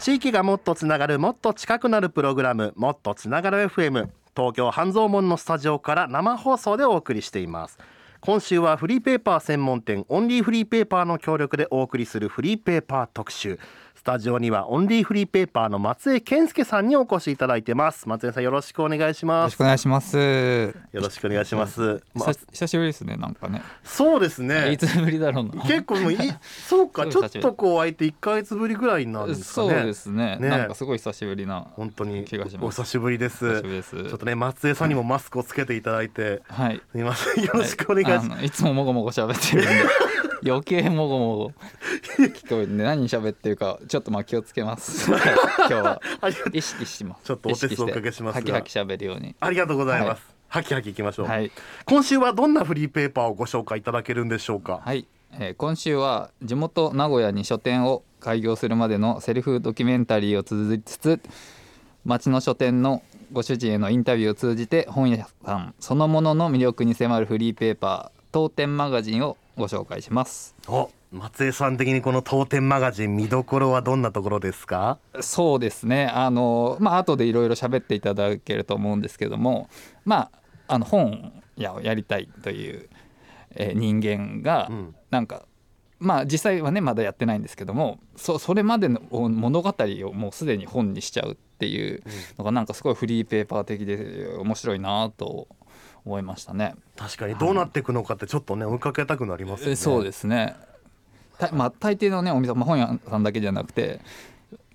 地域がもっとつながるもっと近くなるプログラムもっとつながる FM 東京半蔵門のスタジオから生放送でお送りしています。今週はフリーペーパー専門店オンリーフリーペーパーの協力でお送りするフリーペーパー特集。スタジオにはオンリーフリーペーパーの松江健介さんにお越しいただいてます。松江さんよろしくお願いしよます。ろしくお願いします。よろしくお願いします、ま久し久しぶりですね、なんかね。そうですね。いつぶりだろうな。結構もういそうか ちょっとこう空いて1ヶ月ぶりぐらいになるんですかね。そうですね。ね。なんかすごい久しぶりな。本当に気がします。お久しぶりです。ちょっとね松江さんにもマスクをつけていただいて。はい。すみません。よろしくお願いします、あのいつももごもご喋ってるんで余計もごもご。聞こえるんで何喋ってるかちょっとまあ気をつけます。今日は。意識してます。ちょっとお手数おかけします。がハキハキ喋るように。ありがとうございます、はい。ハキハキいきましょう、はい。今週はどんなフリーペーパーをご紹介いただけるんでしょうか？はい、えー今週は地元名古屋に書店を開業するまでのセルフドキュメンタリーを綴りつつ町の書店のご主人へのインタビューを通じて本屋さんそのものの魅力に迫るフリーペーパー当店マガジンをご紹介します。お松江さん的にこの当店マガジン見どころはどんなところですか？そうですね。あのまあ後でいろいろ喋っていただけると思うんですけどもまああの本屋をやりたいという、えー人間が、うん。なんかまあ実際はねまだやってないんですけどもそそれまでの物語をもうすでに本にしちゃうっていうのがなんかすごいフリーペーパー的で面白いなと思いましたね。確かにどうなっていくのかってちょっとね追いかけたくなりますよね。えそうですね。たまあ大抵のねお店、まあ、本屋さんだけじゃなくて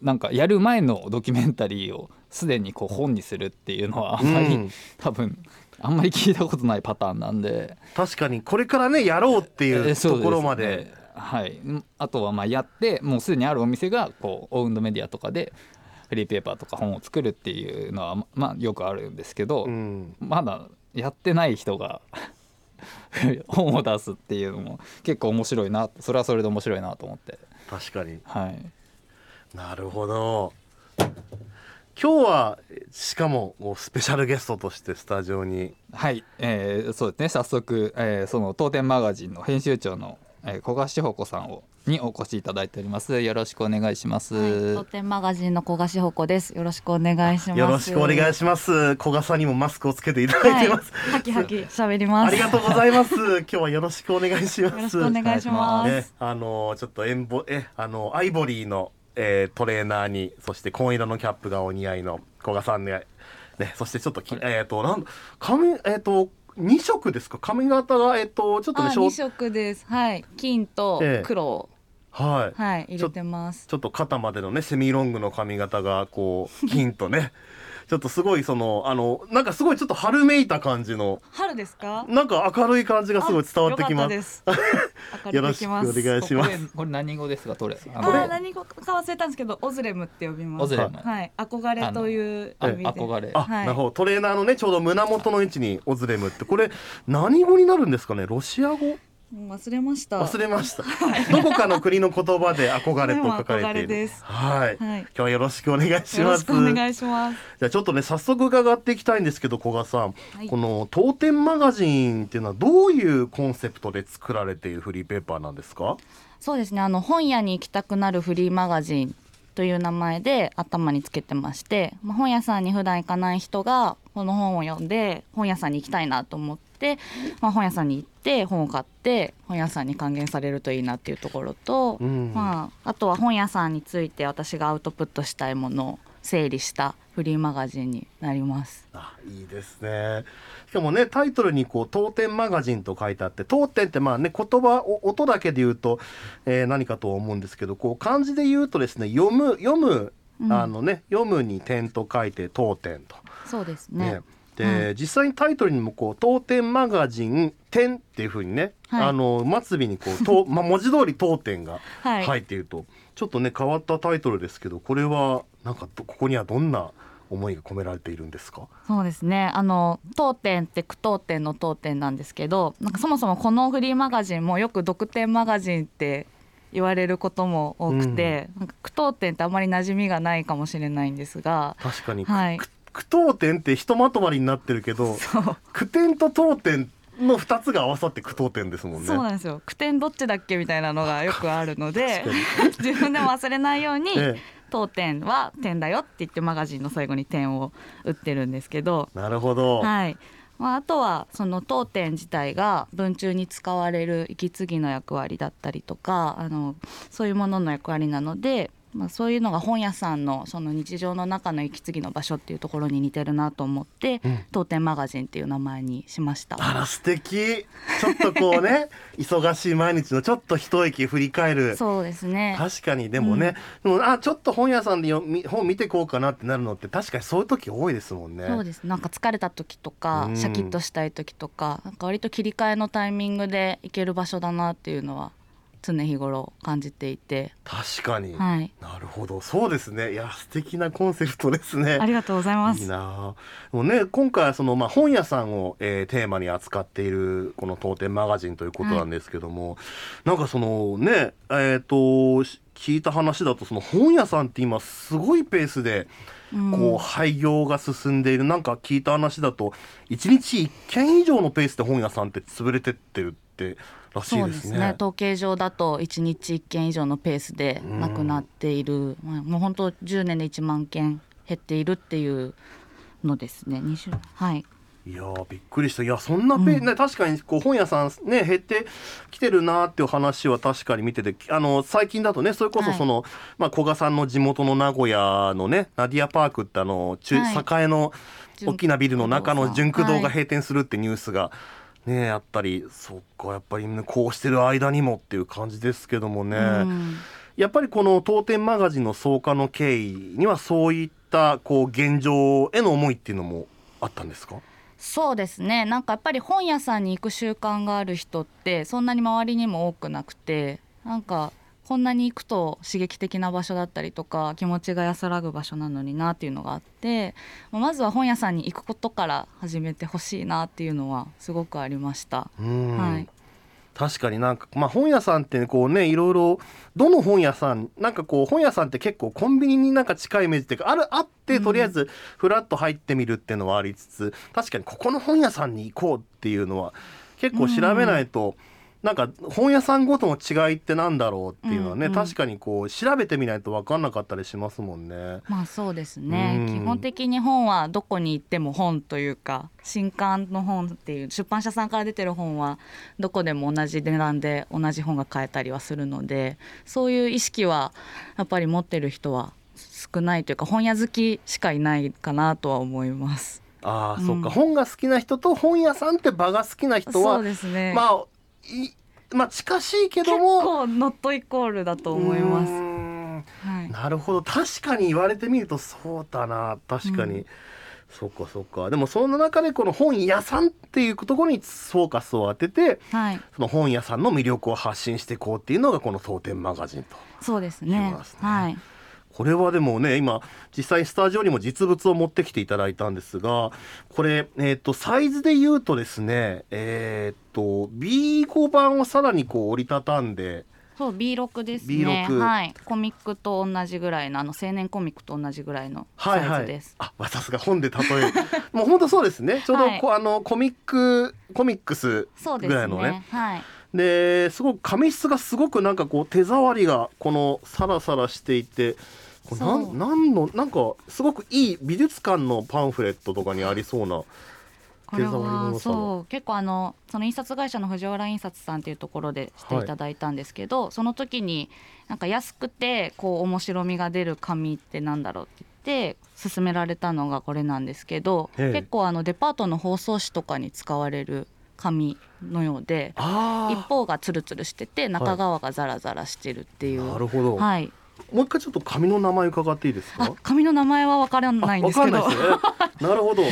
なんかやる前のドキュメンタリーをすでにこう本にするっていうのはあんまり、うん。多分あんまり聞いたことないパターンなんで。確かにこれからねやろうっていうところまで。はい。んあとはまあやってもうすでにあるお店がこうオウンドメディアとかでフリーペーパーとか本を作るっていうのはままあよくあるんですけど、うん。まだやってない人が 本を出すっていうのも結構面白いなそれはそれで面白いなと思って。確かに。はい。なるほど。今日はしかもスペシャルゲストとしてスタジオに。はい、えーそうですね。早速、えーその当店マガジンの編集長の、えー小賀志保子さんをにお越しいただいております。よろしくお願いします、はい、当店マガジンの小賀志保子です。よろしくお願いします。よろしくお願いします。古賀さんにもマスクをつけていただいてます、はい、はきはき喋ります。ありがとうございます。今日はよろしくお願いします。よろしくお願いします。ね、あのちょっとエンボえあのアイボリーの、えートレーナーにそして紺色のキャップがお似合いの古賀さんねねそしてちょっときえっ、となん髪えっ、と二色ですか？髪型がえっ、とちょっとねあ、色です。はい、金とええ。黒。を、はい、はい、入れてます。ちょっと肩までのねセミロングの髪型がこう金とね。ちょっとすごいそのあのなんかすごいちょっと春めいた感じの。春ですか？なんか明るい感じがすごい伝わってきあよかった ます。よろしくお願いします。これこれ何語ですか？これ。ああのー何語か忘れたんですけど、オズレムって呼びます。オズレム。はい、憧れというあ意味で。憧れ。あ、はい。なるほど。トレーナーのねちょうど胸元の位置にオズレムって。これ何語になるんですかね？ロシア語？忘れました。忘れました。どこかの国の言葉で憧れと書かれている。です。はい、はい。今日はよろしくお願いします。くお願いします。じゃあちょっとね早速伺っていきたいんですけど古賀さん、はい。この当店マガジンっていうのはどういうコンセプトで作られているフリーペーパーなんですか？そうですね。あの本屋に行きたくなるフリーマガジンという名前で頭につけてまして、まあ、本屋さんに普段行かない人がこの本を読んで本屋さんに行きたいなと思って、まあ、本屋さんに行って本を買って本屋さんに還元されるといいなっていうところと、うん。まあ、あとは本屋さんについて私がアウトプットしたいものを整理したフリーマガジンになります。あいいですね。しかもねタイトルにこう「当店マガジン」と書いてあって当店ってまあね言葉お音だけで言うと、えー何かと思うんですけどこう漢字で言うとですね読む読む、うん。あのね読むに点と書いて当店と。そうですね。ね。で、実際にタイトルにもこう「当店マガジン点」っていうふうにね、はい。あの末尾にこうと、まあ、文字通り当店が はい。入っていると、ちょっとね変わったタイトルですけどこれはなんかどここにはどんな思いが込められているんですか？そうですね。あの当店って句当店の当店なんですけどなんかそもそもこのフリーマガジンもよく読店マガジンって言われることも多くて、なんか句当店ってあまり馴染みがないかもしれないんですが確かに、はい。く句読点ってひとまとまりになってるけど句点と当点の2つが合わさって句読点ですもんね。そうなんですよ。句点どっちだっけみたいなのがよくあるので確 自分でも忘れないように、ええ当店は点だよって言ってマガジンの最後に点を打ってるんですけど。なるほど、はい。まあ、あとはその当店自体が文中に使われる息継ぎの役割だったりとかあのそういうものの役割なので、まあ、そういうのが本屋さんのその日常の中の息継ぎの場所っていうところに似てるなと思って、うん。当店マガジンっていう名前にしました。あら素敵。ちょっとこうね 忙しい毎日のちょっと一息振り返る。そうですね。確かに。でもね、でもあちょっと本屋さんでよみ本見てこうかなってなるのって確かにそういう時多いですもんね。そうです。なんか疲れた時とかうん。シャキッとしたい時とかなんか割と切り替えのタイミングで行ける場所だなっていうのは常日頃感じていて、確かに、はい、なるほど。そうですね。いや素敵なコンセプトですね。ありがとうございます。いいな。もね今回はその、まあ、本屋さんを、えーテーマに扱っているこの当店マガジンということなんですけども、なんかそのねえっ、とし聞いた話だとその本屋さんって今すごいペースでうん。こう廃業が進んでいる、なんか聞いた話だと1日1軒以上のペースで本屋さんって潰れてってるってらしいそうでね。ですすね。統計上だと1日1件以上のペースでなくなっている、まあもう本当10年で1万件減っているっていうのですね。20はい。いやーびっくりした。いやそんなペー、うん。ね確かにこう本屋さんね減ってきてるなーっていう話は確かに見ててあの最近だとねそれこそはい。その、まあ古賀さんの地元の名古屋のねナディアパークってあの中、はい。栄の大きなビルの中の純駆堂がはい閉店するってニュースが。ねあったりそっかやっぱり、ね、こうしてる間にもっていう感じですけどもね、うん。やっぱりこの当店マガジンの創刊の経緯にはそういったこう現状への思いっていうのもあったんですか？そうですね。なんかやっぱり本屋さんに行く習慣がある人ってそんなに周りにも多くなくてなんかこんなに行くと刺激的な場所だったりとか気持ちが安らぐ場所なのになっていうのがあってまずは本屋さんに行くことから始めてほしいなっていうのはすごくありました。うん。はい。確かになんか、まあ、本屋さんってこうねいろいろどの本屋さんなんかこう本屋さんって結構コンビニになんか近いイメージっていうかあるあってとりあえずフラッと入ってみるっていうのはありつつ、確かにここの本屋さんに行こうっていうのは結構調べないと、なんか本屋さんごとの違いってなんだろうっていうのはね、うんうん確かにこう調べてみないと分かんなかったりしますもんね。まあそうですね、うん。基本的に本はどこに行っても本というか新刊の本っていう出版社さんから出てる本はどこでも同じ値段で同じ本が買えたりはするのでそういう意識はやっぱり持ってる人は少ないというか本屋好きしかいないかなとは思います。ああ、うんそっか。本が好きな人と本屋さんって場が好きな人そうはですね、まあいまあ近しいけ結ども。構ノットイコールだと思います。はい、なるほど。確かに言われてみるとそうだな。確かに、うん。そっかそっか。でもその中でこの本屋さんっていうところにフォーカスを当ててはい、その本屋さんの魅力を発信していこうっていうのがこの当店マガジンと。そうですね。はい。これはでもね今実際スタジオにも実物を持ってきていただいたんですがこれ、えー、とサイズで言うとですねえっ、と B5 版をさらにこう折りたたんでそう B6 ですね。B6 はい。コミックと同じぐらいのあの青年コミックと同じぐらいのサはいはい。イズです、あまあさすが本で例え。る もう本当そうですね。ちょうどこう、あのコミックコミックスぐらいのね。はい。ですごく紙質がすごくなんかこう手触りがこのサラサラしていてこれなんなんのなんかすごくいい美術館のパンフレットとかにありそうなこれはそう。結構あのその印刷会社の藤原印刷さんっていうところでしていただいたんですけど、その時になんか安くてこう面白みが出る紙ってなんだろうって言って勧められたのがこれなんですけどええ。結構あのデパートの包装紙とかに使われる紙のようであ一方がツルツルしてて中側がザラザラしてるっていう、なるほど、はい、もう一回ちょっと紙の名前伺っていいですか？あ紙の名前は分からないんわですけど。ないですね。なるほど。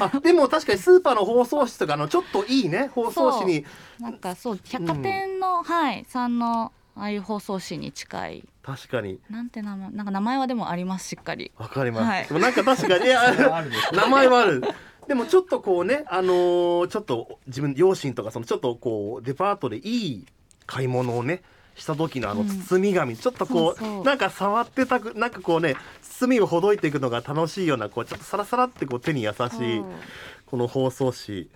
あ、でも確かにスーパーの包装紙とかのちょっといいね包装紙に。なんかそう百貨店の、はいさんのああいう包装紙に近い。確かに。なんて名前なんか名前はでもありますしっかり。わかります。はい。でもなんか確かに名前はある。でもちょっとこうね、あのーちょっと自分両親とかそのちょっとこうデパートでいい買い物をねした時のあのうん。包み紙、ちょっとこうなんか触ってたくなんかこうね包みをほどいていくのが楽しいようなこうちょっとサラサラってこう手に優しいこの包装紙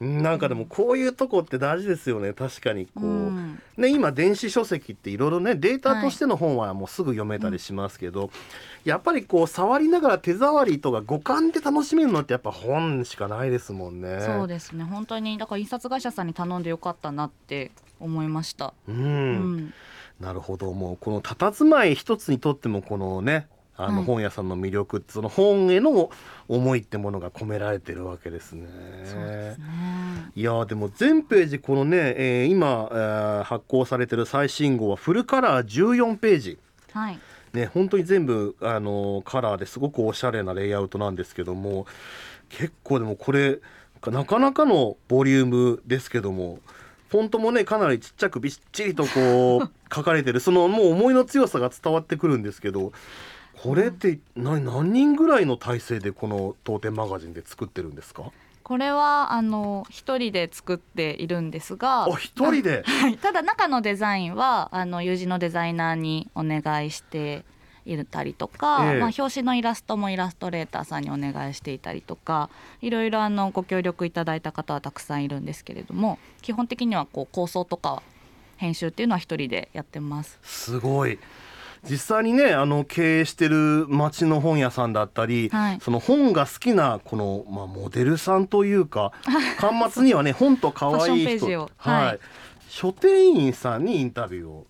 なんかでもこういうとこって大事ですよね。確かにこう、うん。ね、今電子書籍っていろいろねデータとしての本はもうすぐ読めたりしますけど、やっぱりこう触りながら手触りとか五感で楽しめるのってやっぱ本しかないですもんね。そうですね。本当にだから印刷会社さんに頼んでよかったなって思いました。うん、うん。なるほど。もうこの佇まい一つにとってもこのねあのはい本屋さんの魅力ってその本への思いってものが込められてるわけですね。そうですね。いやーでも全ページこのね、えー今、えー発行されてる最新号はフルカラー14ページ。はい。ね、本当に全部あのカラーですごくおしゃれなレイアウトなんですけども結構でもこれなかなかのボリュームですけどもフォントもねかなりちっちゃくびっちりとこう 書かれてるそのもう思いの強さが伝わってくるんですけどこれって何何人ぐらいの体制でこの当店マガジンで作ってるんですか？これはあの一人で作っているんですが、あ一人で？はい。ただ中のデザインはあの友人のデザイナーにお願いしていたりとか、ええ。まあ、表紙のイラストもイラストレーターさんにお願いしていたりとかいろいろあのご協力いただいた方はたくさんいるんですけれども基本的にはこう構想とか編集っていうのは一人でやってます。すごい実際にねあの経営してる町の本屋さんだったり、はい。その本が好きなこの、まあ、モデルさんというか 端末にはね本と可ファッショ愛い人はい。はい。書店員さんにインタビューを。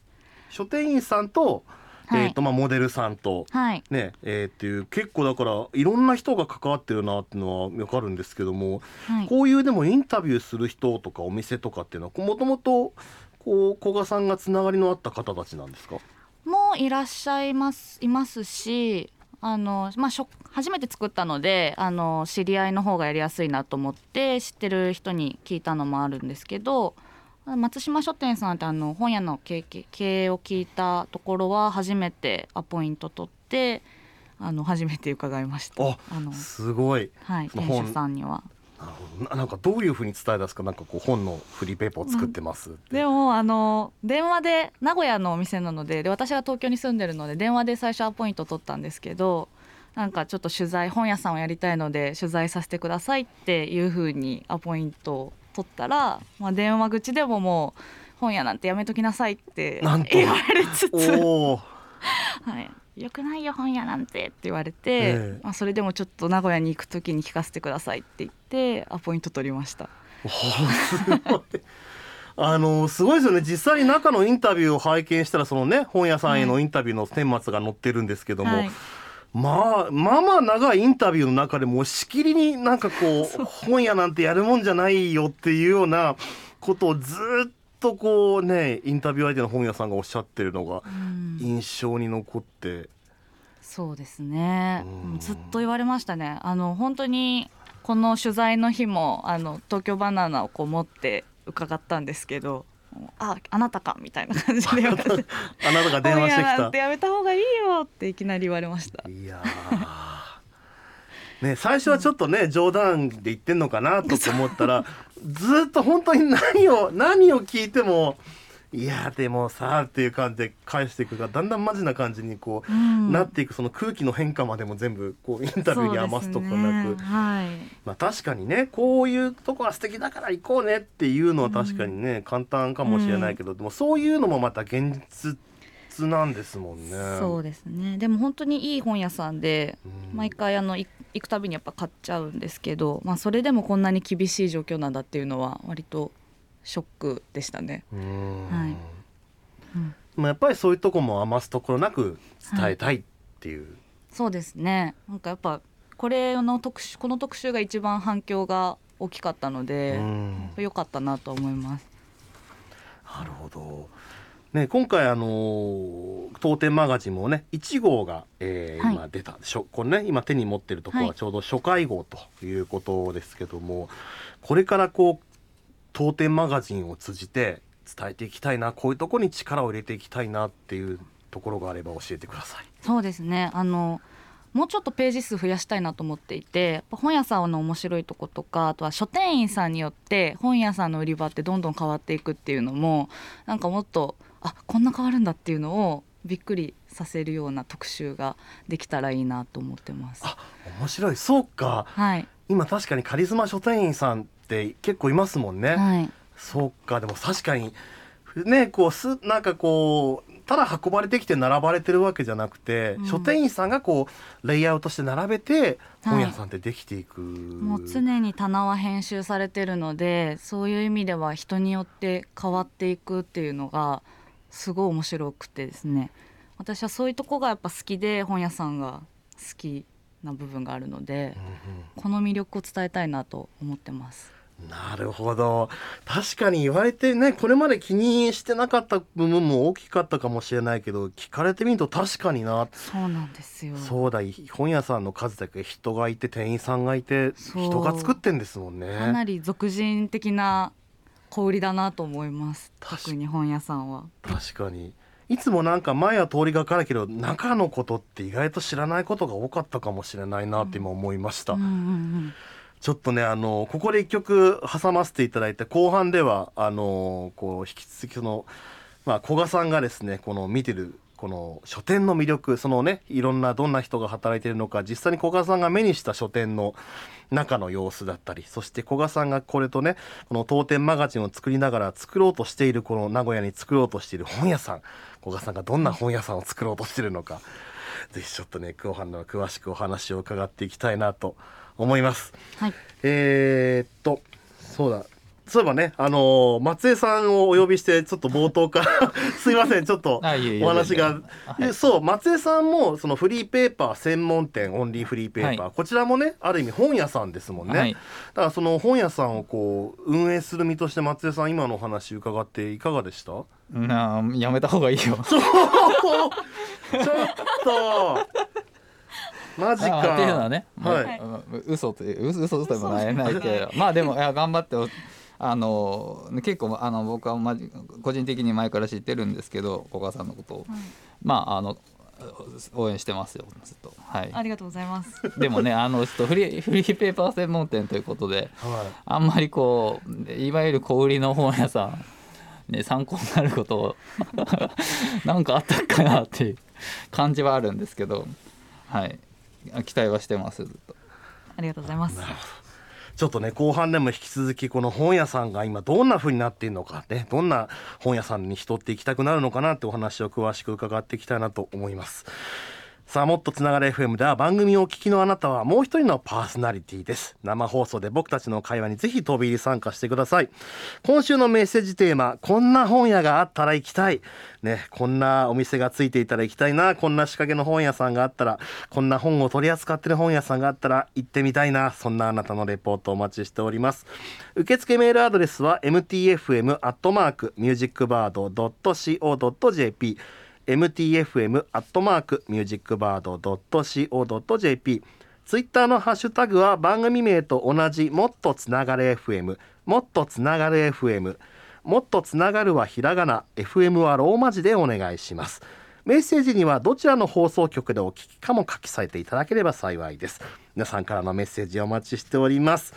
書店員さんと,、はい。えーとまあ、モデルさんと。はい、ねえーっていう結構だからいろんな人が関わってるなっていうのは分かるんですけども、はい、こういうでもインタビューする人とかお店とかっていうのはもともとこう古賀さんがつながりのあった方たちなんですか？もいらっしゃいますいますしあの、まあ、初めて作ったのであの知り合いの方がやりやすいなと思って知ってる人に聞いたのもあるんですけど松島書店さんってあの本屋の経営を聞いたところは初めてアポイント取ってあの初めて伺いましたああの、すごいはい、店主さんには。なななんかどういうふうに伝え出すかなんかこう本のフリーペーパーを作ってますって、でもあの電話で名古屋のお店なのでで私が東京に住んでるので電話で最初アポイント取ったんですけどなんかちょっと取材本屋さんをやりたいので取材させてくださいっていうふうにアポイントを取ったら、まあ、電話口でももう本屋なんてやめときなさいって言われつつ、はい、よくないよ本屋なんてって言われて、ええ。まあ、それでもちょっと名古屋に行く時に聞かせてくださいって言ってアポイント取りました。あのすごいですよね。実際に中のインタビューを拝見したらそのね本屋さんへのインタビューの顛末が載ってるんですけども、はい。まあまあまあ長いインタビューの中でもうしきりになんかこう本屋なんてやるもんじゃないよっていうようなことをずっとこうねインタビュー相手の本屋さんがおっしゃってるのがうん。印象に残って、そうですね。うん。ずっと言われましたね。あの本当にこの取材の日もあの東京バナナをこう持って伺ったんですけどああなたかみたいな感じであなたが電話してきた。やめた方がいいよっていきなり言われました。いやーね最初はちょっとね冗談で言ってんのかなと思ったらずっと本当に何を何を聞いてもいやでもさっていう感じで返していくからだんだんマジな感じにこう、うん。なっていくその空気の変化までも全部こうインタビューに余すとこなく、ね。はい。まあ確かにねこういうとこは素敵だから行こうねっていうのは確かにね、簡単かもしれないけど、でもそういうのもまた現実なんですもんね。そうですね。でも本当にいい本屋さんでうん。毎回あのい行くたびにやっぱ買っちゃうんですけど、まあ、それでもこんなに厳しい状況なんだっていうのは割とショックでしたね。はい。うん。まあやっぱりそういうとこも余すところなく伝えたいっていう、そうですね。なんかやっぱこれの特集この特集が一番反響が大きかったのでうん。良かったなと思います。なるほど。ね、今回あのー当店マガジンもね1号が、えーはい。今出たしょ？これね今手に持ってるところははい。ちょうど初回号ということですけども、これからこう当店マガジンを通じて伝えていきたいなこういうところに力を入れていきたいなっていうところがあれば教えてください。そうですね。あのもうちょっとページ数増やしたいなと思っていて本屋さんの面白いとことかあとは書店員さんによって本屋さんの売り場ってどんどん変わっていくっていうのもなんかもっとあこんな変わるんだっていうのをびっくりさせるような特集ができたらいいなと思ってます。あ面白い。そうか。はい、今確かにカリスマ書店員さんっって結構いますもんね。はい。そうか。でも確かにねこうすなんかこうただ運ばれてきて並ばれてるわけじゃなくて、うん。書店員さんがこうレイアウトして並べてはい。本屋さんってできていく、もう常に棚は編集されてるのでそういう意味では人によって変わっていくっていうのがすごい面白くてですね。私はそういうとこがやっぱ好きで本屋さんが好きな部分があるのでこの魅力を伝えたいなと思ってます。なるほど。確かに言われてねこれまで気にしてなかった部分も大きかったかもしれないけど聞かれてみると確かになそうなんですよ。そうだ本屋さんの数だけ人がいて店員さんがいて人が作ってんですもんかねなり俗人的な小売りだなと思います。特に本屋さんは。確かに。いつもなんか前は通りがかるけど中のことって意外と知らないことが多かったかもしれないなって今思いました、うんうんうん。ちょっとねあのここで一曲挟ませていただいて後半ではあのこう引き続きそのまあ古賀さんがですねこの見てるこの書店の魅力そのねいろんなどんな人が働いているのか実際に古賀さんが目にした書店の中の様子だったりそして古賀さんがこれとねこの当店マガジンを作りながら作ろうとしているこの名古屋に作ろうとしている本屋さん古賀さんがどんな本屋さんを作ろうとしているのかぜひちょっとね後半の詳しくお話を伺っていきたいなと思います。はいえー、っとそうだそういえばねあのー松江さんをお呼びしてちょっと冒頭から すいませんちょっとお話が。そう松江さんもそのフリーペーパー専門店オンリーフリーペーパー、はい。こちらもねある意味本屋さんですもんね、はい。だからその本屋さんをこう運営する身として松江さん今のお話伺っていかがでした？なあやめた方がいいよ。ちょっと。マジか。あっていうのはね、はい。嘘という嘘嘘でもないないけど。まあでもいや頑張っておあの結構あの僕はまじ個人的に前から知ってるんですけど古賀さんのことを、まああの応援してますよずっと。はい。ありがとうございます。でもねあのちょっとフリーフリーペーパー専門店ということではあんまりこういわゆる小売りの本屋さんね参考になることを なんかあったかなっていう感じはあるんですけどはい。期待はしてますずっと。ありがとうございます。ちょっとね後半でも引き続きこの本屋さんが今どんな風になっているのかねどんな本屋さんに人って行きたくなるのかなってお話を詳しく伺っていきたいなと思います。さあもっとつながる FM では番組をお聞きのあなたはもう一人のパーソナリティです。生放送で僕たちの会話にぜひ飛び入り参加してください。今週のメッセージテーマこんな本屋があったら行きたい。ねこんなお店がついていたら行きたいな。こんな仕掛けの本屋さんがあったらこんな本を取り扱ってる本屋さんがあったら行ってみたいな。そんなあなたのレポートお待ちしております。受付メールアドレスは mtfm アットマークミュージックバード .co.jp mtfm アットマークミュージックバード .co.jp ツイッターのハッシュタグは番組名と同じもっとつながれ FM もっとつながれ FM もっとつながるはひらがな FM はローマ字でお願いしますメッセージにはどちらの放送局でお聞きかも書き添えていただければ幸いです皆さんからのメッセージお待ちしております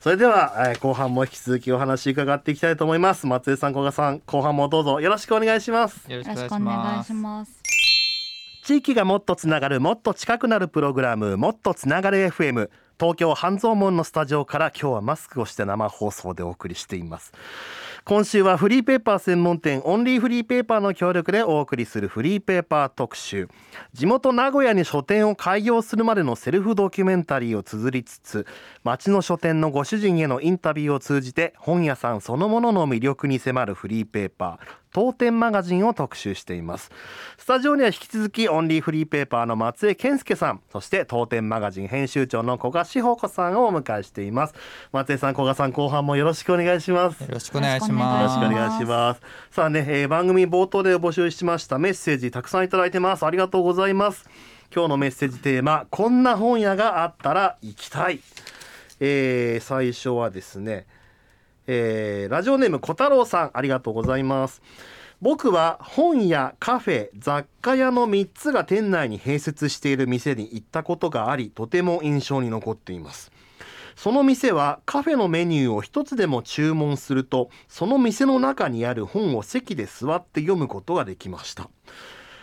それでは、えー後半も引き続きお話伺っていきたいと思います松江さん古賀さん後半もどうぞよろしくお願いしますよろしくお願いし。ます。地域がもっとつながるもっと近くなるプログラムもっとつながる FM 東京半蔵門のスタジオから今日はマスクをして生放送でお送りしています今週はフリーペーパー専門店オンリーフリーペーパーの協力でお送りするフリーペーパー特集。地元名古屋に書店を開業するまでのセルフドキュメンタリーを綴りつつ町の書店のご主人へのインタビューを通じて本屋さんそのものの魅力に迫るフリーペーパー。当店マガジンを特集していますスタジオには引き続きオンリーフリーペーパーの松江健介さんそして当店マガジン編集長の古賀志保子さんをお迎えしています松江さん古賀さん後半もよろしくお願いしますよろしくお願いしよろます。しくお願いします。さあね、えー番組冒頭で募集しましたメッセージたくさんいただいてます。ありがとうございます。今日のメッセージテーマ、こんな本屋があったら行きたい。えー最初はですね、えーラジオネーム小太郎さん、ありがとうございます。僕は本屋、カフェ、雑貨屋の3つが店内に併設している店に行ったことがあり、とても印象に残っています。その店はカフェのメニューを一つでも注文するとその店の中にある本を席で座って読むことができました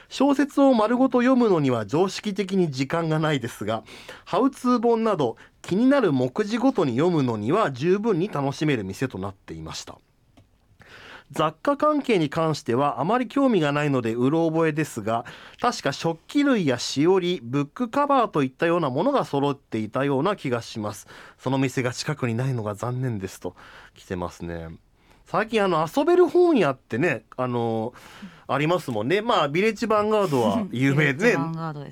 小説を丸ごと読むのには常識的に時間がないですがハウツー本など気になる目次ごとに読むのには十分に楽しめる店となっていました。雑貨関係に関してはあまり興味がないのでうろ覚えですが確か食器類やしおりブックカバーといったようなものが揃っていたような気がします。その店が近くにないのが残念ですと来てますね。最近あの遊べる本屋ってねあのありますもんね。まあビレッジヴァンガードは有名でね。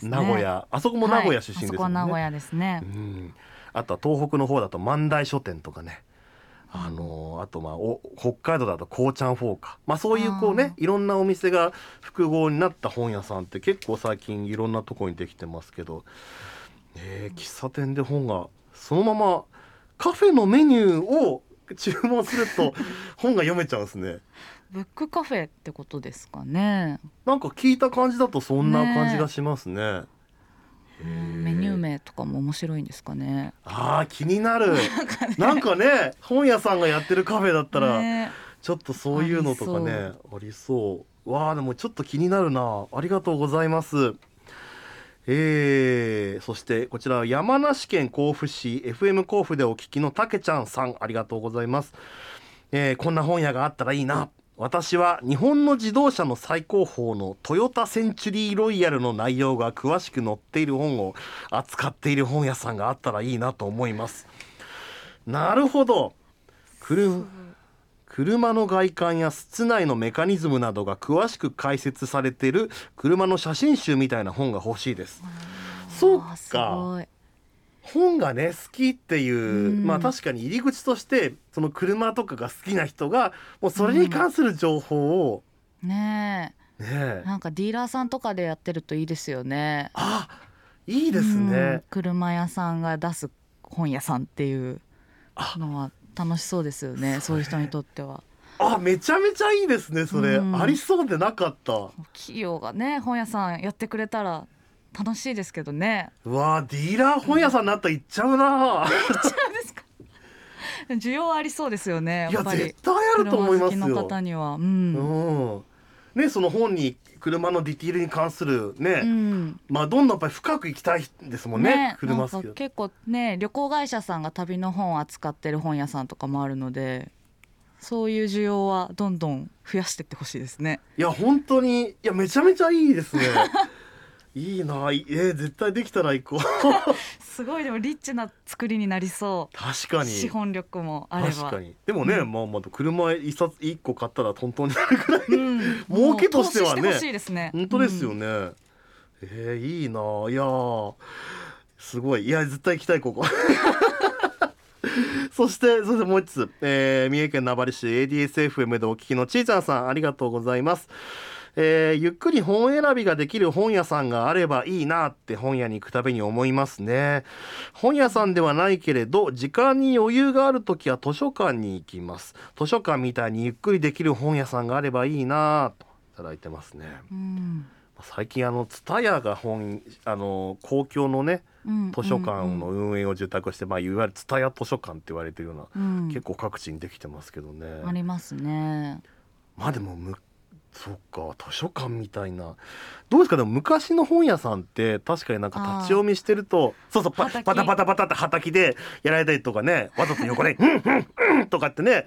名古屋。あそこも名古屋出身ですはい、あそこはもんね、名古屋ですね。う。ん、あとは東北の方だと万代書店とかね。あのあとまあお北海道だとこうちゃんフォーか。まあそういうこうねいろんなお店が複合になった本屋さんって結構最近いろんなとこにできてますけど、えー喫茶店で本がそのままカフェのメニューを注文すると 本が読めちゃうんですね。ブックカフェってことですかね。なんか聞いた感じだとそんな感じがしますね。うんメニュー名とかも面白いんですかね。あー気になる。なんかね。本屋さんがやってるカフェだったら、ね。ちょっとそういうのとかねありそう。わあでもちょっと気になるな。ありがとうございます。えー、そしてこちらは山梨県甲府市 FM 甲府でお聞きのたけちゃんさんありがとうございます、えーこんな本屋があったらいいな私は日本の自動車の最高峰のトヨタセンチュリーロイヤルの内容が詳しく載っている本を扱っている本屋さんがあったらいいなと思います。なるほど。車車の外観や室内のメカニズムなどが詳しく解説されている車の写真集みたいな本が欲しいです。そうか本がね好きっていう、うん。まあ確かに入り口としてその車とかが好きな人がもうそれに関する情報をねねえ。え、なんかディーラーさんとかでやってるといいですよね。あいいですうん。ね、車屋さんが出す本屋さんっていうあ。のは楽しそうですよね。そういう人にとっては。あめちゃめちゃいいですねそれ、うん。ありそうでなかった。企業がね本屋さんやってくれたら楽しいですけどね。うわあディーラー本屋さんになったら行っちゃうな需要ありそうですよね。いややっぱり絶対あると思いますよ方には。うん。うんね、その本に車のディティールに関するね、うんまあどんどんやっぱり深く行きたいですもんね車なんか好きだ結構ね旅行会社さんが旅の本を扱ってる本屋さんとかもあるのでそういう需要はどんどん増やしていってほしいですね。いや本当にいやめちゃめちゃいいですね いいないえー、絶対できたら行こうすごいでもリッチな作りになりそ確かに。う資本力もあれば。確かに。でもね、まあまた車一冊一個買ったらトントンになるくらい。うん、儲けとしてはね。してほしいですね。本当ですようん。ね、えー、いいないやーすごい。いや絶対行きたいここ。そしてそしてもう一つ、えー三重県名張市 ADSFM でお聞きのちーちゃんさんありがとうございますえーゆっくり本選びができる本屋さんがあればいいなって本屋に行くたびに思いますね。本屋さんではないけれど時間に余裕がある時は図書館に行きます。図書館みたいにゆっくりできる本屋さんがあればいいなといただいてますね。うん。最近あの蔦屋が本あの公共のねうん図書館の運営を受託して、まあ、いわゆる蔦屋図書館って言われてるような、うん。結構各地にできてますけどね。ありますね。まあでもむそっか図書館みたいな。どうですか？でも昔の本屋さんって確かになんか立ち読みしてるとそうそうパパタパタパタってはたきでやられたりとかねわざと横で「うんうんうん」とかってね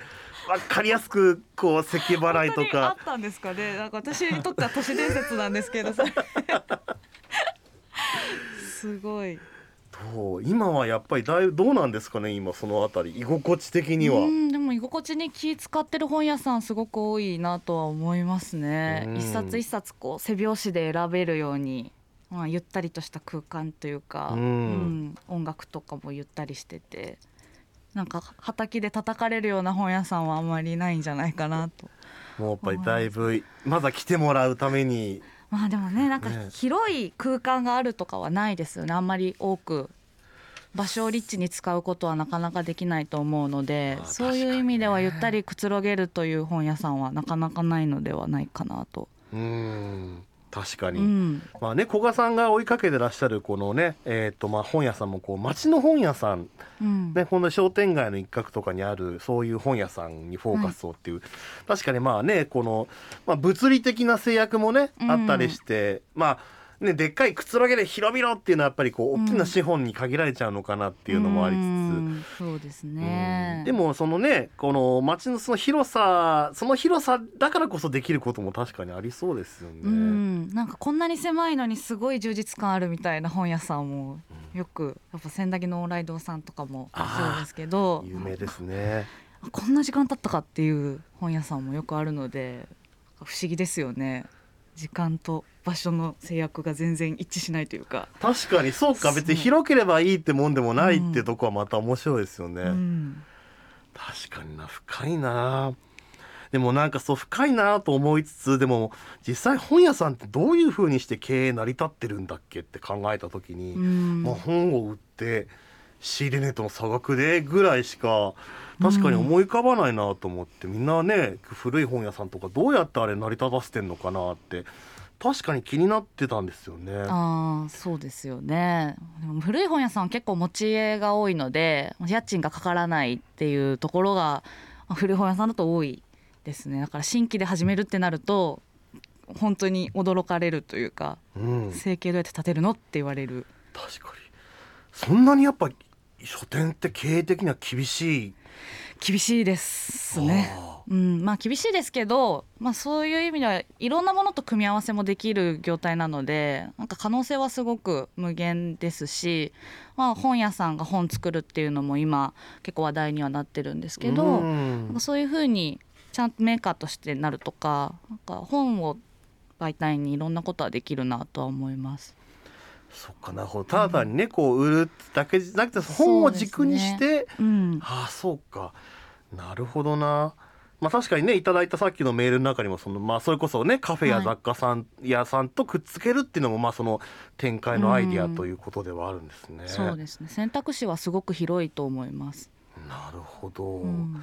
わかりやすくこう咳払いと本当にあかったんですかね？なんか私にとっては都市伝説なんですけど すごい。どう。今はやっぱりだいぶどうなんですかね今そのあたり。居心地的には。うんでも居心地に気使ってる本屋さんすごく多いなとは思いますね。うん。一冊一冊こう背表紙で選べるように、まあ、ゆったりとした空間というか、うん。うん音楽とかもゆったりしててなんか畑で叩かれるような本屋さんはあまりないんじゃないかなと。もうやっぱりだいぶまだ来てもらうためにまあでもねなんかね。広い空間があるとかはないですよね。あんまり多く。場所をリッチに使うことはなかなかできないと思うのであそういう意味ではゆったりくつろげるという本屋さんはなかなかないのではないかなと。うーん確かに、うん、まあね古賀さんが追いかけてらっしゃるこのねえっ、とまあ本屋さんもこう町の本屋さんうん。ね、ほんの商店街の一角とかにあるそういう本屋さんにフォーカスをっていう、確かにまあねこの、まあ、物理的な制約もね、うん。あったりしてまあねでっかいくつろげで広々っていうのはやっぱりこう大きな資本に限られちゃうのかなっていうのもありつつ。うんそうですね、うんでもそのねこの街のその広さその広さだからこそできることも確かにありそうですよね。うんなんかこんなに狭いのにすごい充実感あるみたいな本屋さんもよくやっぱ千駄木の往来堂さんとかもそうですけど有名ですね。あこんな時間経ったかっていう本屋さんもよくあるので不思議ですよね時間と場所の制約が全然一致しないというか、確かにそうか。別に広ければいいってもんでもないってとこはまた面白いですよね。うん。確かにな深いな。でもなんかそう深いなと思いつつでも実際本屋さんってどういう風にして経営成り立ってるんだっけって考えた時に、うん。まあ、本を売って仕入れ値との差額でぐらいしか確かに思い浮かばないなと思って、みんなね古い本屋さんとかどうやってあれ成り立たせてんのかなって確かに気になってたんですよね。ああそうですよね。でも古い本屋さんは結構持ち家が多いので家賃がかからないっていうところがまあ古い本屋さんだと多いですね。だから新規で始めるってなると本当に驚かれるというかうん、生計どうやって建てるのって言われる。確かに。そんなにやっぱ書店って経営的には厳しい厳しいですね。あうん、まあ厳しいですけど、まあ、そういう意味ではいろんなものと組み合わせもできる業態なのでなんか可能性はすごく無限ですし、まあ、本屋さんが本作るっていうのも今結構話題にはなってるんですけど、うんそういうふうにちゃんとメーカーとしてなるとかなんか本を媒体にいろんなことはできるなとは思います。そっかなるほどただ単にねこう売るだけじゃなくて本を軸にして、うん、ああそうかなるほどな。まあ確かにねいただいたさっきのメールの中にもそのまあそれこそねカフェやはい雑貨さん屋さんとくっつけるっていうのもまあその展開のアイディアということではあるんですね。そうですね選択肢はすごく広いと思います。なるほど。うん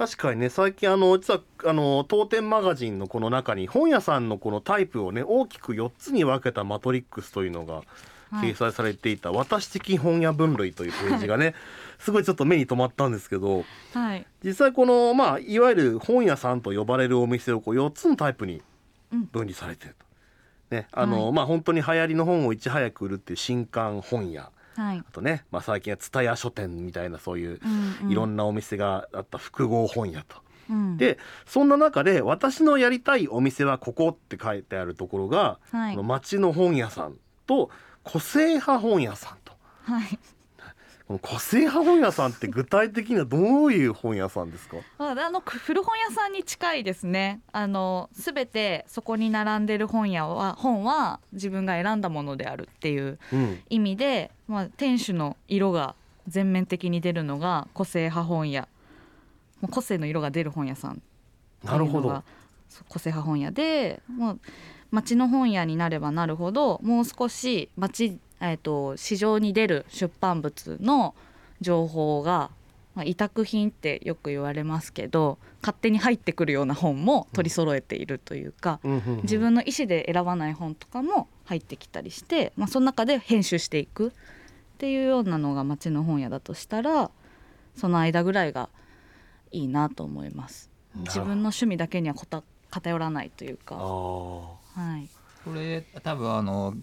確かにね最近あの実はあの当店マガジンのこの中に本屋さんのこのタイプをね大きく4つに分けたマトリックスというのがはい。掲載されていた「私的本屋分類」というページがね すごいちょっと目に留まったんですけどはい。実際このまあいわゆる本屋さんと呼ばれるお店をこう4つのタイプにうん。分離されてると。ねあのはい。まあ本当に流行りの本をいち早く売るっていう新刊本屋はい。あとね、まあ、最近は蔦屋書店みたいなそういういろんなお店があった複合本屋と。うん。でそんな中で私のやりたいお店はここって書いてあるところが、はい。この町の本屋さんと個性派本屋さんと。はいこの個性派本屋さんって具体的にはどういう本屋さんですか？ああの古本屋さんに近いですね。あの全てそこに並んでる本屋は本は自分が選んだものであるっていううん。意味で、まあ、店主の色が全面的に出るのが個性派本屋。個性の色が出る本屋さんなるほど。個性派本屋でもう町の本屋になればなるほどもう少し町、えー、と市場に出る出版物の情報が、まあ、委託品ってよく言われますけど勝手に入ってくるような本も取り揃えているというか、うん自分の意思で選ばない本とかも入ってきたりして、まあ、その中で編集していくっていうようなのが町の本屋だとしたらその間ぐらいがいいなと思います。自分の趣味だけにはこた偏らないというあか、ー。はい、これ多分あの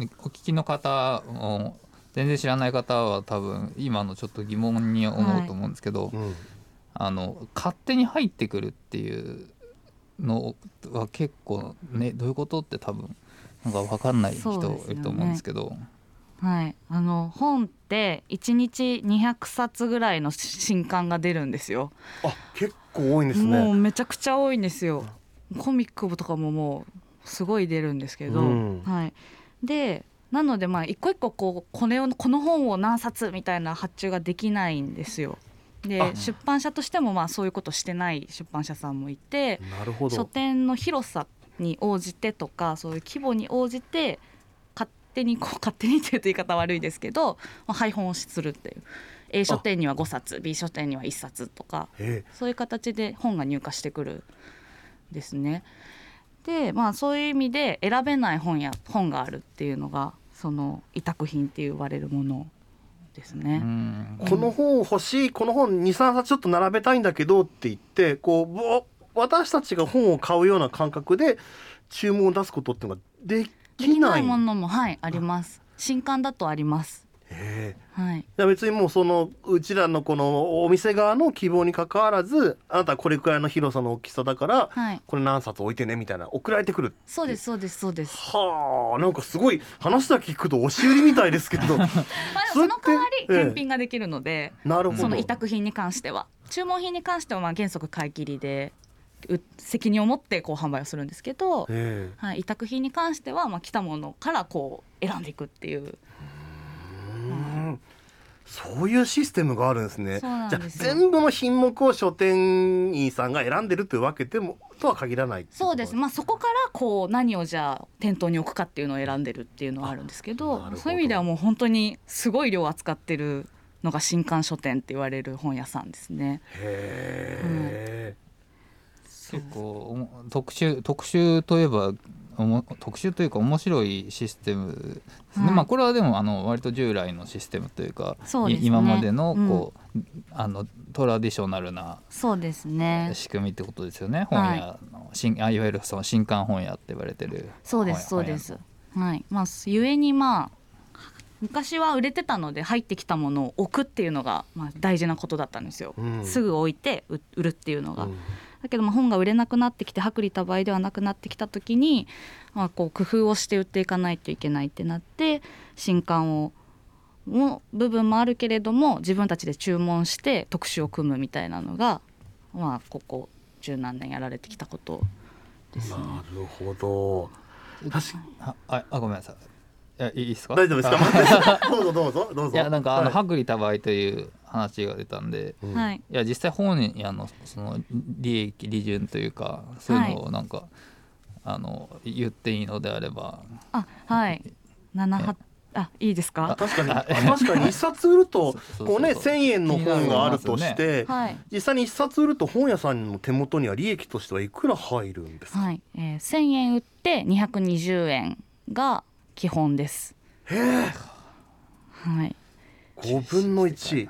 お聞きの方も全然知らない方は多分今のちょっと疑問に思うと思うんですけど、うん。あの勝手に入ってくるっていうのは結構ねどういうことって多分なんか分かんない人いると思うんですけど。はい、あの本って1日200冊ぐらいの新刊が出るんですよ。あ結構多いんですもうねめちゃくちゃ多いんですよ。コミック部とかももうすごい出るんですけど、うん。はい。でなのでまあ一個一個こうこれをこの本を何冊みたいな発注ができないんですよ。であ出版社としてもまあそういうことしてない出版社さんもいてなるほど書店の広さに応じてとかそういう規模に応じて勝手にこう 勝手にっていうと言い方悪いですけどまあ配本をするっていう A 書店には5冊 B 書店には1冊とかえそういう形で本が入荷してくるんですね。でまあそういう意味で選べない本や本があるっていうのがその委託品って言われるものですうね。ん。この本欲しいこの本23冊ちょっと並べたいんだけどって言ってこうぼ私たちが本を買うような感覚で注文を出すことっていうのがでできない。きないものもはいあります。新刊だとありますはい。別にもうそのうちらのこのお店側の希望にかかわらずあなたはこれくらいの広さの大きさだからはい。これ何冊置いてねみたいな送られてくるそうですそうですそうです。はあなんかすごい話だけ聞くと押し売りみたいですけど。まあでもその代わり返品ができるので、なるほど。その委託品に関しては。注文品に関してはまあ原則買い切りでう責任を持ってこう販売をするんですけど、え。はい、委託品に関してはまあ来たものからこう選んでいくっていうそういうシステムがあるんですね。そうなんじゃ全部の品目を書店員さんが選んでるというわけでもとは限らないそうです、まあ、そこからこう何をじゃあ店頭に置くかっていうのを選んでるっていうのはあるんですけあど。そういう意味ではもう本当にすごい量扱ってるのが新刊書店って言われる本屋さんですね。へえ、結構おも特殊特殊といえばおも特殊というか面白いシステムですね、はい。まあこれはでもあの割と従来のシステムというかね。い今までのこう、あのトラディショナルなそうですね。仕組みってことですよね、本屋の新あいわゆるその新刊本屋って言われてるそうですそうです。はい。まあゆえにまあ昔は売れてたので入ってきたものを置くっていうのがまあ大事なことだったんですよ。うん。すぐ置いてう売るっていうのが。うんだけどまあ本が売れなくなってきて薄利多売ではなくなってきた時に、まあ、こう工夫をして売っていかないといけないってなって新刊をの部分もあるけれども自分たちで注文して特集を組むみたいなのが、まあ、ここ十何年やられてきたことですね。なるほど。確かあああごめんなさいいやいいですか？大丈夫ですか？どうぞどうぞどうぞ。いやなんかあのはい。薄利多売という話が出たんで、うん。はい、いや実際本屋のその利益利潤というかそういうのをなんか、あの言っていいのであれば。あはい。七八あいいですか？確かに。あ確かに。一冊売るとこうね1,000円の本があるとして、はい。実際に一冊売ると本屋さんの手元には利益としてはいくら入るんですか、はい、えー、1000円売って220円が基本です。へえ。はい、5分の1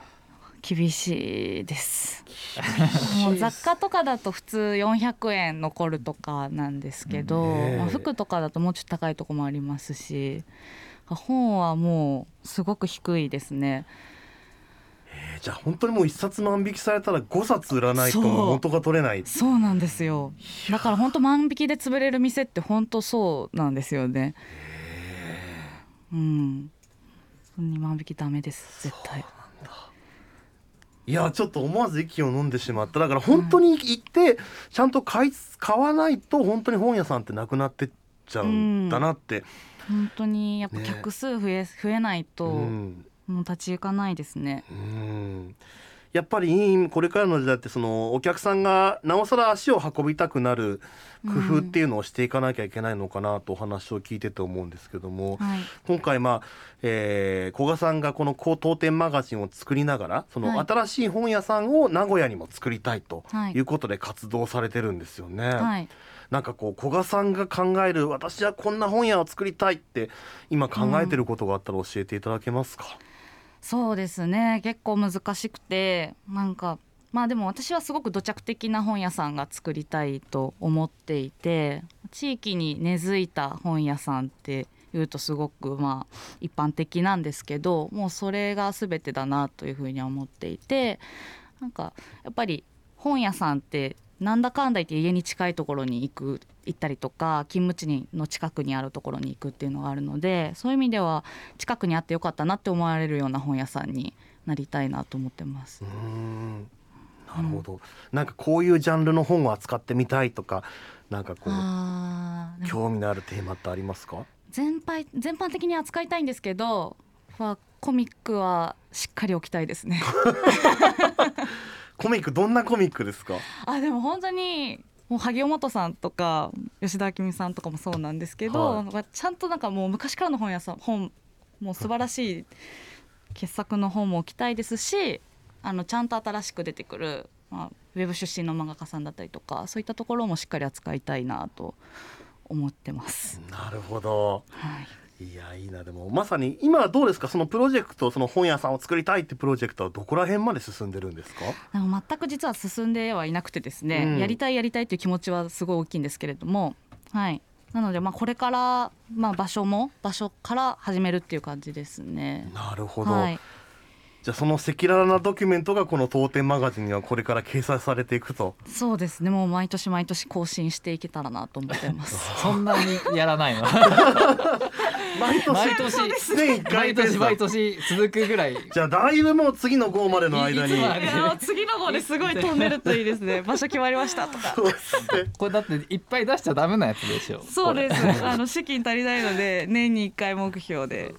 厳しいです。もう雑貨とかだと普通400円残るとかなんですけど、まあ、服とかだともうちょっと高いとこもありますし本はもうすごく低いですね。えーじゃあ本当にもう一冊万引きされたら5冊売らないと元が取れない。そう。なんですよ。だから本当万引きで潰れる店って本当そうなんですよね。うん。本当に万引きダメです絶対。いやちょっと思わず息を飲んでしまった。だから本当に行ってちゃんと買い買わないと本当に本屋さんってなくなってっちゃうんだなって、本当にやっぱね客数増え、増えないと、うん。もう立ち行かないですね。うんやっぱりこれからの時代ってそのお客さんがなおさら足を運びたくなる工夫っていうのをしていかなきゃいけないのかなとお話を聞いてて思うんですけども、はい、今回まあ、えー、古賀さんがこの高当店マガジンを作りながらそのはい。新しい本屋さんを名古屋にも作りたいとはい。いうことで活動されてるんですよね。はい、なんかこう古賀さんが考える私はこんな本屋を作りたいって今考えてることがあったら教えていただけますか、そうですね。結構難しくて、なんか。まあでも私はすごく土着的な本屋さんが作りたいと思っていて地域に根付いた本屋さんっていうとすごくまあ一般的なんですけどもうそれが全てだなというふうに思っていてなんかやっぱり本屋さんってなんだかんだ言って家に近いところに行く行ったりとか勤務地にの近くにあるところに行くっていうのがあるのでそういう意味では近くにあってよかったなって思われるような本屋さんになりたいなと思ってますう。ーんなるほど、なんかこういうジャンルの本を扱ってみたいとかなんかこう興味のあるテーマってありますか？全般全般的に扱いたいんですけど、まあ、コミックはしっかり置きたいですね。コミックどんなコミックですか？あでも本当にもう萩尾本さんとか吉田明美さんとかもそうなんですけど、はい。ちゃんとなんかもう昔からの本屋さん本もう素晴らしい傑作の本も置きたいですしあのちゃんと新しく出てくる、まあ、ウェブ出身の漫画家さんだったりとかそういったところもしっかり扱いたいなと思ってます。なるほど。はいいやいいな。でもまさに今はどうですか？そのプロジェクトその本屋さんを作りたいってプロジェクトはどこら辺まで進んでるんですか？でも全く実は進んではいなくてですね、うん。やりたいやりたいという気持ちはすごい大きいんですけれども、はい、なのでまあこれからまあ場所も場所から始めるっていう感じですね。なるほど、はい。じゃあその赤裸々なドキュメントがこの当店マガジンにはこれから掲載されていくと。そうですね。もう毎年毎年更新していけたらなと思ってます。そんなにやらないの？毎年。毎年。年1回毎年毎年続くぐらい。じゃあだいぶもう次の号までの間に。次の号ですごい飛んでるといいですね。場所決まりましたとか。そうですね。これだっていっぱい出しちゃダメなやつでしょ。そうです。あの資金足りないので年に1回目標で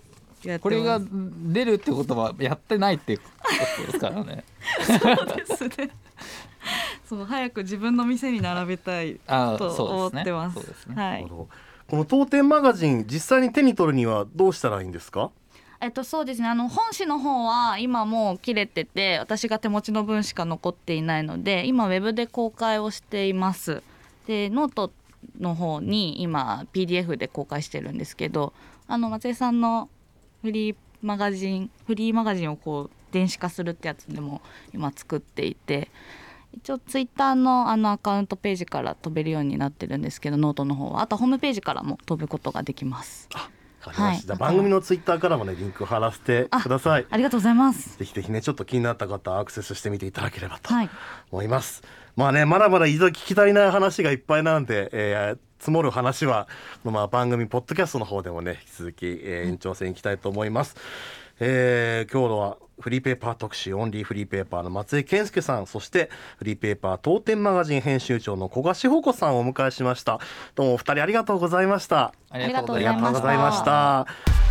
これが出るってことはやってないってことですからね。そうですね。そう早く自分の店に並べたいあと思ってます。そうですね。はい。この当店マガジン実際に手に取るにはどうしたらいいんですか？えっとそうですね。あの本誌の方は今もう切れてて私が手持ちの分しか残っていないので今ウェブで公開をしています。でノートの方に今 PDF で公開してるんですけどあの松江さんのフリーマガジンフリーマガジンをこう電子化するってやつでも今作っていて一応ツイッターのあのアカウントページから飛べるようになってるんですけどノートの方は。あとホームページからも飛ぶことができます。わかりました、はい。番組のツイッターからもねリンク貼らせてください。ありがとうございます。ぜひぜひねちょっと気になった方はアクセスしてみていただければとはい。思います、まあねまだまだいざ聞き足りない話がいっぱいなんで、えー積もる話は、まあ、番組ポッドキャストの方でもね引き続き、えー延長戦いきたいと思います、えー今日のはフリーペーパー特集オンリーフリーペーパーの松井健介さんそしてフリーペーパー当店マガジン編集長の古賀志保子さんをお迎えしました。どうもお二人ありがとうございました。ありがとうございありがとうございました。ありがとうございました